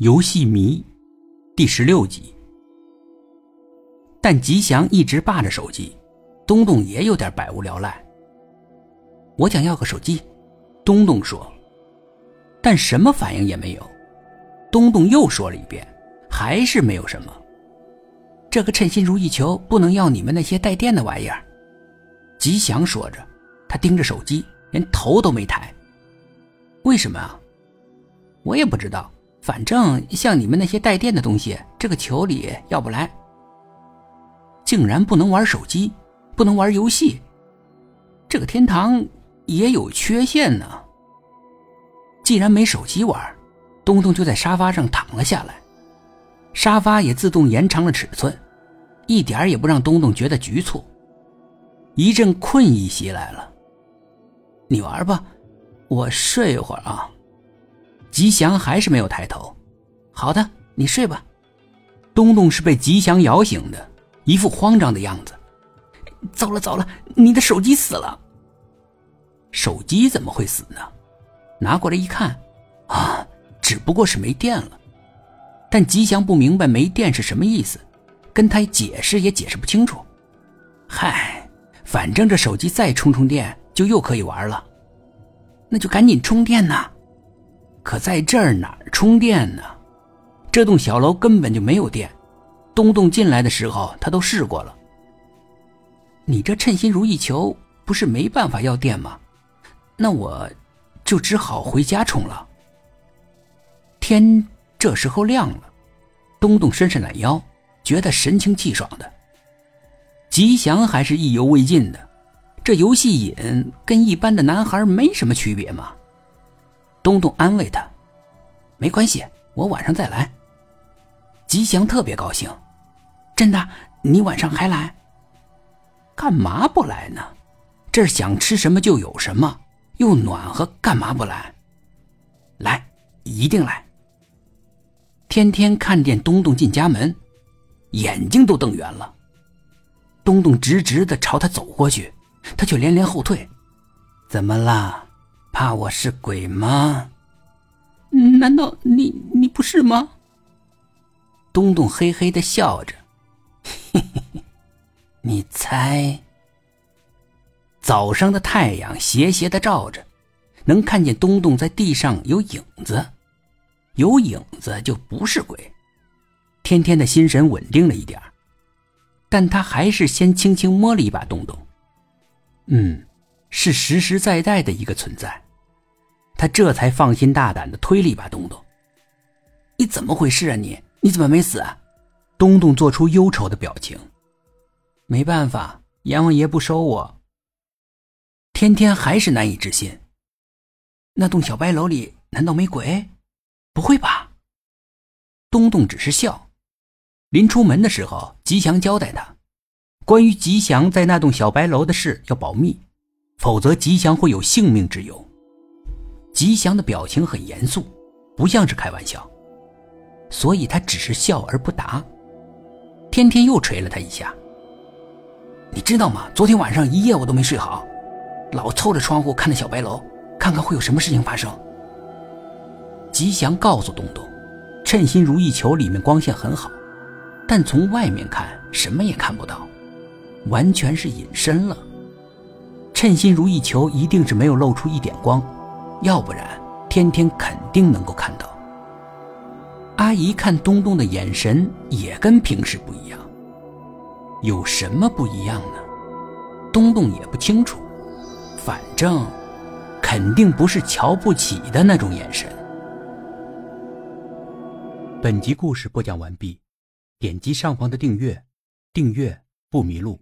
游戏迷，第十六集。但吉祥一直霸着手机，东东也有点百无聊赖。我想要个手机，东东说，但什么反应也没有。东东又说了一遍，还是没有什么。这个称心如意球不能要你们那些带电的玩意儿。吉祥说着，他盯着手机，连头都没抬。为什么啊？我也不知道。反正像你们那些带电的东西，这个球里要不来。竟然不能玩手机，不能玩游戏。这个天堂也有缺陷呢。既然没手机玩，东东就在沙发上躺了下来，沙发也自动延长了尺寸，一点也不让东东觉得局促。一阵困意袭来了。你玩吧，我睡一会儿啊。吉祥还是没有抬头。好的，你睡吧。东东是被吉祥摇醒的，一副慌张的样子。糟了糟了，你的手机死了。手机怎么会死呢？拿过来一看，啊，只不过是没电了。但吉祥不明白没电是什么意思，跟他解释也解释不清楚。嗨，反正这手机再充充电就又可以玩了，那就赶紧充电呐。可在这儿哪儿充电呢？这栋小楼根本就没有电。东东进来的时候，他都试过了。你这称心如意球不是没办法要电吗？那我就只好回家充了。天这时候亮了，东东伸伸懒腰，觉得神清气爽的。吉祥还是意犹未尽的，这游戏瘾跟一般的男孩没什么区别嘛。东东安慰他：“没关系，我晚上再来。”吉祥特别高兴：“真的？你晚上还来？干嘛不来呢？这儿想吃什么就有什么，又暖和，干嘛不来？来，一定来。”天天看见东东进家门，眼睛都瞪圆了。东东直直的朝他走过去，他却连连后退：“怎么啦？”怕我是鬼吗？难道你你不是吗？东东嘿嘿的笑着，嘿嘿嘿，你猜？早上的太阳斜斜的照着，能看见东东在地上有影子，有影子就不是鬼。天天的心神稳定了一点但他还是先轻轻摸了一把东东，嗯。是实实在在的一个存在，他这才放心大胆的推了一把东东。你怎么回事啊？你你怎么没死啊？东东做出忧愁的表情。没办法，阎王爷不收我。天天还是难以置信。那栋小白楼里难道没鬼？不会吧？东东只是笑。临出门的时候，吉祥交代他，关于吉祥在那栋小白楼的事要保密。否则，吉祥会有性命之忧。吉祥的表情很严肃，不像是开玩笑，所以他只是笑而不答。天天又捶了他一下。你知道吗？昨天晚上一夜我都没睡好，老凑着窗户看那小白楼，看看会有什么事情发生。吉祥告诉东东，称心如意球里面光线很好，但从外面看什么也看不到，完全是隐身了。称心如意球一定是没有露出一点光，要不然天天肯定能够看到。阿姨看东东的眼神也跟平时不一样，有什么不一样呢？东东也不清楚，反正肯定不是瞧不起的那种眼神。本集故事播讲完毕，点击上方的订阅，订阅不迷路。